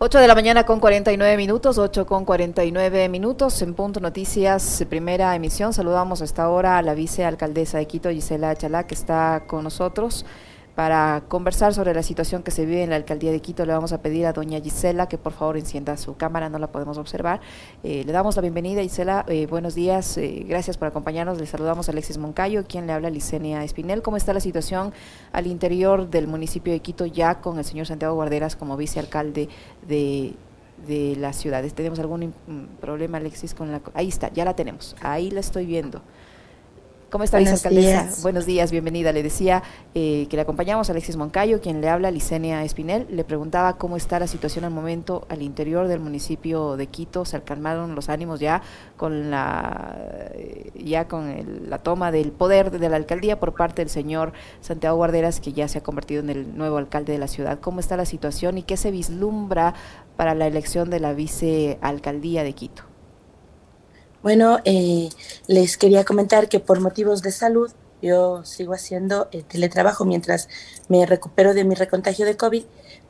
8 de la mañana con 49 minutos, 8 con 49 minutos en Punto Noticias, primera emisión. Saludamos hasta ahora a la vicealcaldesa de Quito, Gisela Chalá, que está con nosotros para conversar sobre la situación que se vive en la alcaldía de Quito. Le vamos a pedir a doña Gisela que por favor encienda su cámara, no la podemos observar. Eh, le damos la bienvenida, Gisela. Eh, buenos días, eh, gracias por acompañarnos. Le saludamos a Alexis Moncayo, quien le habla Licenia Espinel. ¿Cómo está la situación al interior del municipio de Quito ya con el señor Santiago Guarderas como vicealcalde de de las ciudades. ¿Tenemos algún problema, Alexis, con la... Ahí está, ya la tenemos. Ahí la estoy viendo. ¿Cómo está, vicealcaldesa? Buenos días, bienvenida. Le decía eh, que le acompañamos a Alexis Moncayo, quien le habla, Licenia Espinel. Le preguntaba cómo está la situación al momento al interior del municipio de Quito. Se calmaron los ánimos ya con la eh, ya con la toma del poder de la alcaldía por parte del señor Santiago Guarderas, que ya se ha convertido en el nuevo alcalde de la ciudad. ¿Cómo está la situación y qué se vislumbra para la elección de la vicealcaldía de Quito? Bueno, eh, les quería comentar que por motivos de salud yo sigo haciendo el teletrabajo mientras me recupero de mi recontagio de COVID,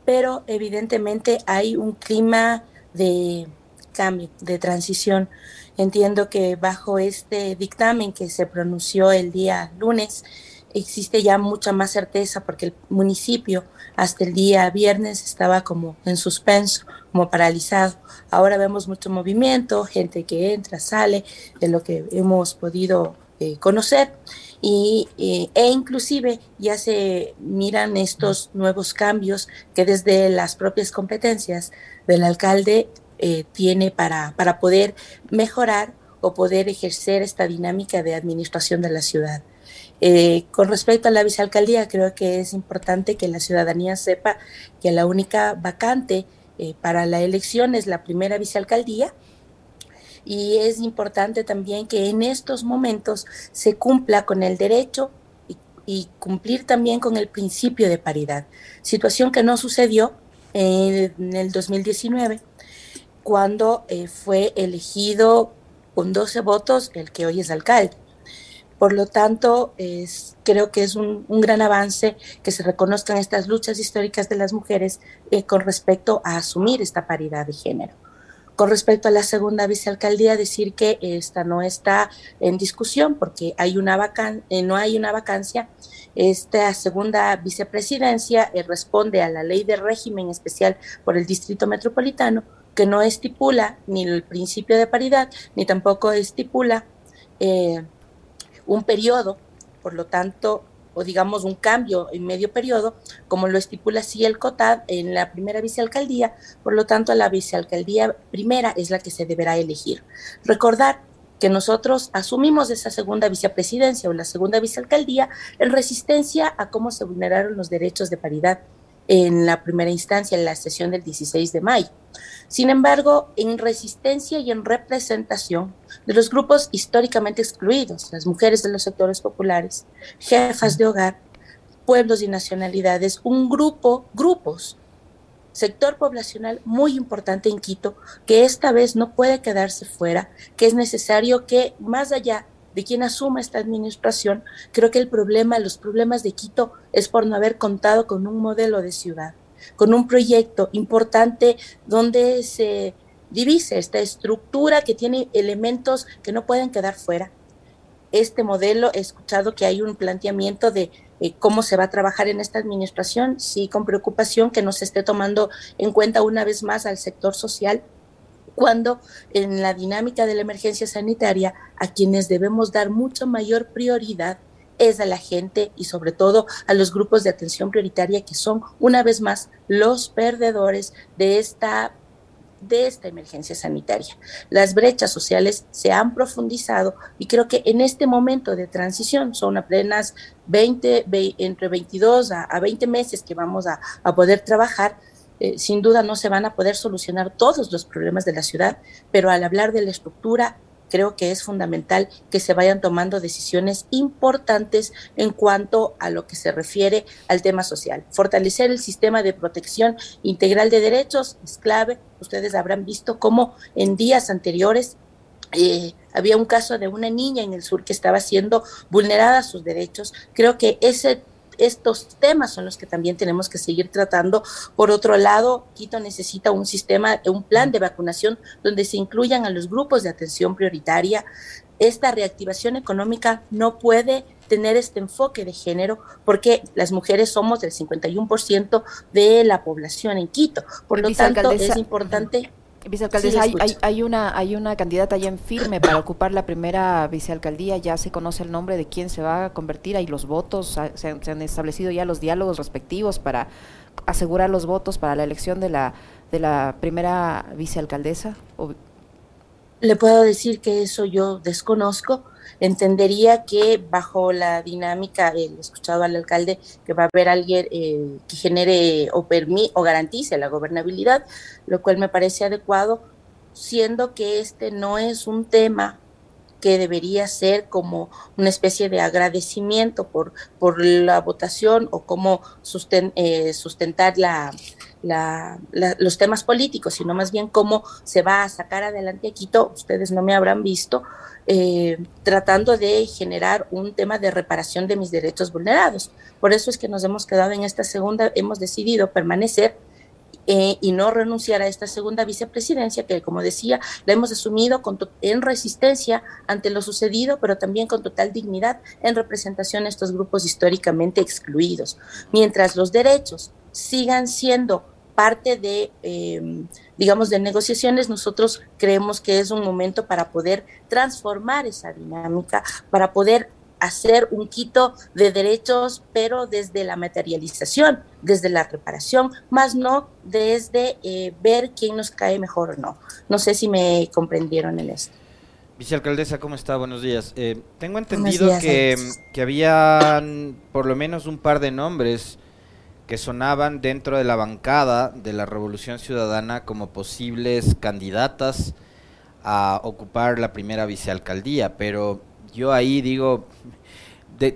pero evidentemente hay un clima de cambio, de transición. Entiendo que bajo este dictamen que se pronunció el día lunes, existe ya mucha más certeza porque el municipio hasta el día viernes estaba como en suspenso, como paralizado. Ahora vemos mucho movimiento, gente que entra, sale, de lo que hemos podido eh, conocer. Y, eh, e inclusive ya se miran estos nuevos cambios que desde las propias competencias del alcalde eh, tiene para, para poder mejorar o poder ejercer esta dinámica de administración de la ciudad. Eh, con respecto a la vicealcaldía, creo que es importante que la ciudadanía sepa que la única vacante eh, para la elección es la primera vicealcaldía y es importante también que en estos momentos se cumpla con el derecho y, cumplir también con el principio de paridad, situación que no sucedió en el 2019 cuando eh, fue elegido con 12 votos el que hoy es alcalde. Por lo tanto, es, creo que es un, gran avance que se reconozcan estas luchas históricas de las mujeres eh, con respecto a asumir esta paridad de género. Con respecto a la segunda vicealcaldía, decir que esta no está en discusión porque hay una vacan eh, no hay una vacancia. Esta segunda vicepresidencia eh, responde a la ley de régimen especial por el Distrito Metropolitano, que no estipula ni el principio de paridad, ni tampoco estipula un periodo, por lo tanto, o digamos un cambio en medio periodo, como lo estipula así el COTAD en la primera vicealcaldía, por lo tanto la vicealcaldía primera es la que se deberá elegir. Recordar que nosotros asumimos esa segunda vicepresidencia o la segunda vicealcaldía en resistencia a cómo se vulneraron los derechos de paridad en la primera instancia, en la sesión del 16 de mayo. Sin embargo, en resistencia y en representación de los grupos históricamente excluidos, las mujeres de los sectores populares, jefas de hogar, pueblos y nacionalidades, un grupo, grupos, sector poblacional muy importante en Quito, que esta vez no puede quedarse fuera, que es necesario que más allá de quien asuma esta administración, creo que el problema, los problemas de Quito es por no haber contado con un modelo de ciudad, con un proyecto importante donde se divise esta estructura que tiene elementos que no pueden quedar fuera. Este modelo, he escuchado que hay un planteamiento de eh, cómo se va a trabajar en esta administración, sí, con preocupación que no se esté tomando en cuenta una vez más al sector social cuando en la dinámica de la emergencia sanitaria a quienes debemos dar mucha mayor prioridad es a la gente y sobre todo a los grupos de atención prioritaria que son una vez más los perdedores de esta de esta emergencia sanitaria. Las brechas sociales se han profundizado y creo que en este momento de transición son apenas 20, entre 22 a, a 20 meses que vamos a, a poder trabajar, eh, sin duda no se van a poder solucionar todos los problemas de la ciudad, pero al hablar de la estructura, creo que es fundamental que se vayan tomando decisiones importantes en cuanto a lo que se refiere al tema social. Fortalecer el sistema de protección integral de derechos es clave. Ustedes habrán visto cómo en días anteriores eh, había un caso de una niña en el sur que estaba siendo vulnerada sus derechos. Creo que ese estos temas son los que también tenemos que seguir tratando. Por otro lado, Quito necesita un sistema, un plan de vacunación donde se incluyan a los grupos de atención prioritaria. Esta reactivación económica no puede tener este enfoque de género porque las mujeres somos del 51% de la población en Quito. Por lo tanto, es importante... Vicealcaldesa, hay, hay, una, hay una candidata ya en firme para ocupar la primera vicealcaldía, ya se conoce el nombre de quién se va a convertir, hay los votos, se han, establecido ya los diálogos respectivos para asegurar los votos para la elección de la, de la primera vicealcaldesa. Le puedo decir que eso yo desconozco, entendería que bajo la dinámica, he escuchado al alcalde, que va a haber alguien eh, que genere o, permi o garantice la gobernabilidad, lo cual me parece adecuado, siendo que este no es un tema que debería ser como una especie de agradecimiento por, por la votación o cómo eh, sustentar la, los temas políticos, sino más bien cómo se va a sacar adelante a Quito, ustedes no me habrán visto, eh, tratando de generar un tema de reparación de mis derechos vulnerados. Por eso es que nos hemos quedado en esta segunda, hemos decidido permanecer eh, y no renunciar a esta segunda vicepresidencia, que como decía, la hemos asumido con en resistencia ante lo sucedido, pero también con total dignidad en representación a estos grupos históricamente excluidos. Mientras los derechos sigan siendo parte de, em, digamos, de negociaciones, nosotros creemos que es un momento para poder transformar esa dinámica, para poder hacer un quito de derechos, pero desde la materialización, desde la reparación, más no desde eh, ver quién nos cae mejor o no. No sé si me comprendieron en esto. Vicealcaldesa, ¿cómo está? Buenos días. Eh, tengo entendido que, que había por lo menos un par de nombres que sonaban dentro de la bancada de la Revolución Ciudadana como posibles candidatas a ocupar la primera vicealcaldía, pero yo ahí digo,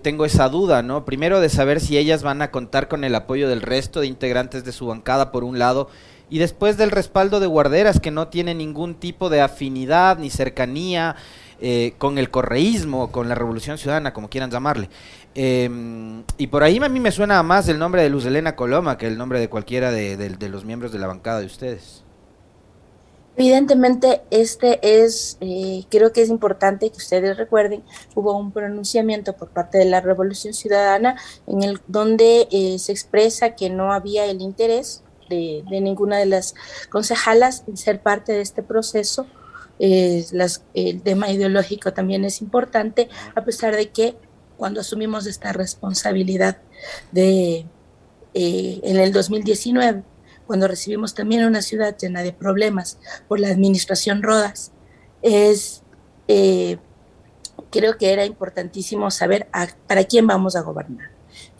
tengo esa duda, ¿no? Primero de saber si ellas van a contar con el apoyo del resto de integrantes de su bancada por un lado, y después del respaldo de Guarderas, que no tiene ningún tipo de afinidad ni cercanía eh, con el correísmo, con la Revolución Ciudadana, como quieran llamarle. Em, y por ahí a mí me suena más el nombre de Luz Elena Coloma que el nombre de cualquiera de, los miembros de la bancada de ustedes. Evidentemente, este es, eh, creo que es importante que ustedes recuerden, hubo un pronunciamiento por parte de la Revolución Ciudadana en el donde eh, se expresa que no había el interés de, ninguna de las concejalas en ser parte de este proceso. Eh, el tema ideológico también es importante, a pesar de que cuando asumimos esta responsabilidad de eh, en el 2019, cuando recibimos también una ciudad llena de problemas por la administración Rodas, es eh, creo que era importantísimo saber para quién vamos a gobernar,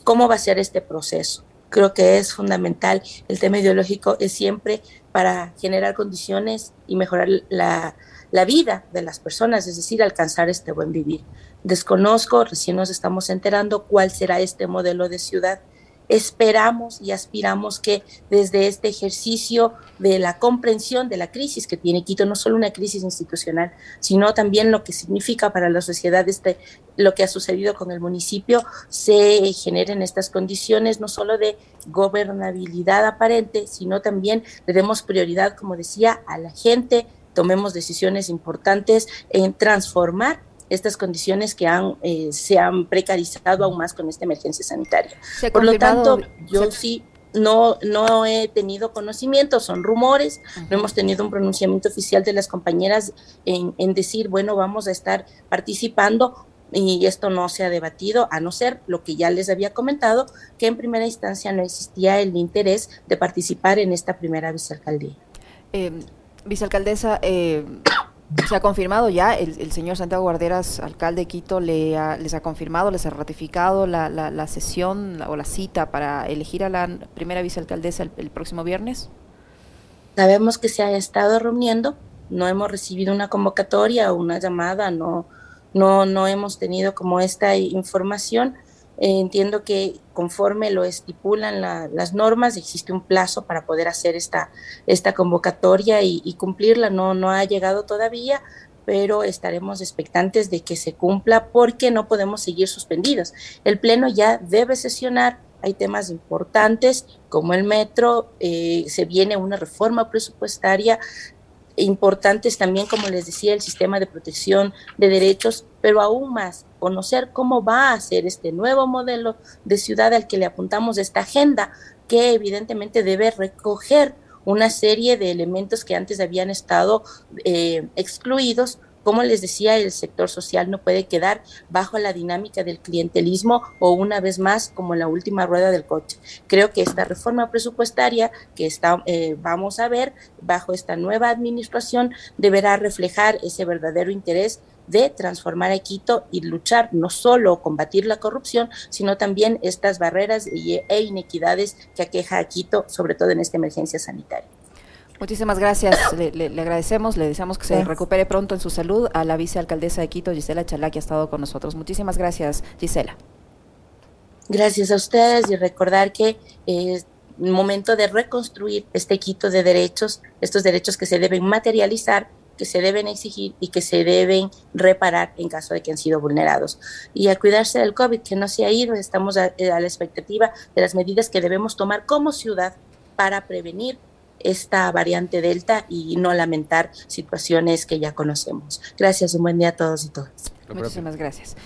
cómo va a ser este proceso. Creo que es fundamental. El tema ideológico es siempre para generar condiciones y mejorar la, la vida de las personas, es decir, alcanzar este buen vivir. Desconozco, recién nos estamos enterando cuál será este modelo de ciudad. Esperamos y aspiramos que desde este ejercicio de la comprensión de la crisis que tiene Quito, no solo una crisis institucional, sino también lo que significa para la sociedad este, lo que ha sucedido con el municipio, se generen estas condiciones no solo de gobernabilidad aparente, sino también le demos prioridad, como decía, a la gente, tomemos decisiones importantes en transformar estas condiciones que han, eh, se han precarizado aún más con esta emergencia sanitaria. Por lo tanto, yo sí no, no he tenido conocimiento, son rumores, no hemos tenido un pronunciamiento oficial de las compañeras en, en, decir, bueno, vamos a estar participando y esto no se ha debatido, a no ser lo que ya les había comentado, que en primera instancia no existía el interés de participar en esta primera vicealcaldía. Eh, Vicealcaldesa, eh, se ha confirmado ya, el, señor Santiago Guarderas, alcalde de Quito, le les ha confirmado, les ha ratificado la, la, sesión o la cita para elegir a la primera vicealcaldesa el, próximo viernes. Sabemos que se ha estado reuniendo, no hemos recibido una convocatoria o una llamada, no, no, no hemos tenido como esta información. Eh, entiendo que conforme lo estipulan las normas, existe un plazo para poder hacer esta, esta convocatoria y, cumplirla. No, no ha llegado todavía, pero estaremos expectantes de que se cumpla porque no podemos seguir suspendidos. El Pleno ya debe sesionar, hay temas importantes como el metro, eh, se viene una reforma presupuestaria, importantes también, como les decía, el sistema de protección de derechos, pero aún más, conocer cómo va a ser este nuevo modelo de ciudad al que le apuntamos esta agenda, que evidentemente debe recoger una serie de elementos que antes habían estado eh, excluidos como les decía, el sector social no puede quedar bajo la dinámica del clientelismo o una vez más como la última rueda del coche. Creo que esta reforma presupuestaria que eh, vamos a ver bajo esta nueva administración deberá reflejar ese verdadero interés de transformar a Quito y luchar no solo combatir la corrupción, sino también estas barreras e inequidades que aqueja a Quito, sobre todo en esta emergencia sanitaria. Muchísimas gracias, le, agradecemos, le deseamos que se recupere pronto en su salud a la vicealcaldesa de Quito, Gisela Chalá, que ha estado con nosotros. Muchísimas gracias, Gisela. Gracias a ustedes y recordar que es momento de reconstruir este Quito de derechos, estos derechos que se deben materializar que se deben exigir y que se deben reparar en caso de que han sido vulnerados. Y a cuidarse del COVID, que no se ha ido, estamos a la expectativa de las medidas que debemos tomar como ciudad para prevenir esta variante Delta y no lamentar situaciones que ya conocemos. Gracias, un buen día a todos y todas. Muchísimas gracias.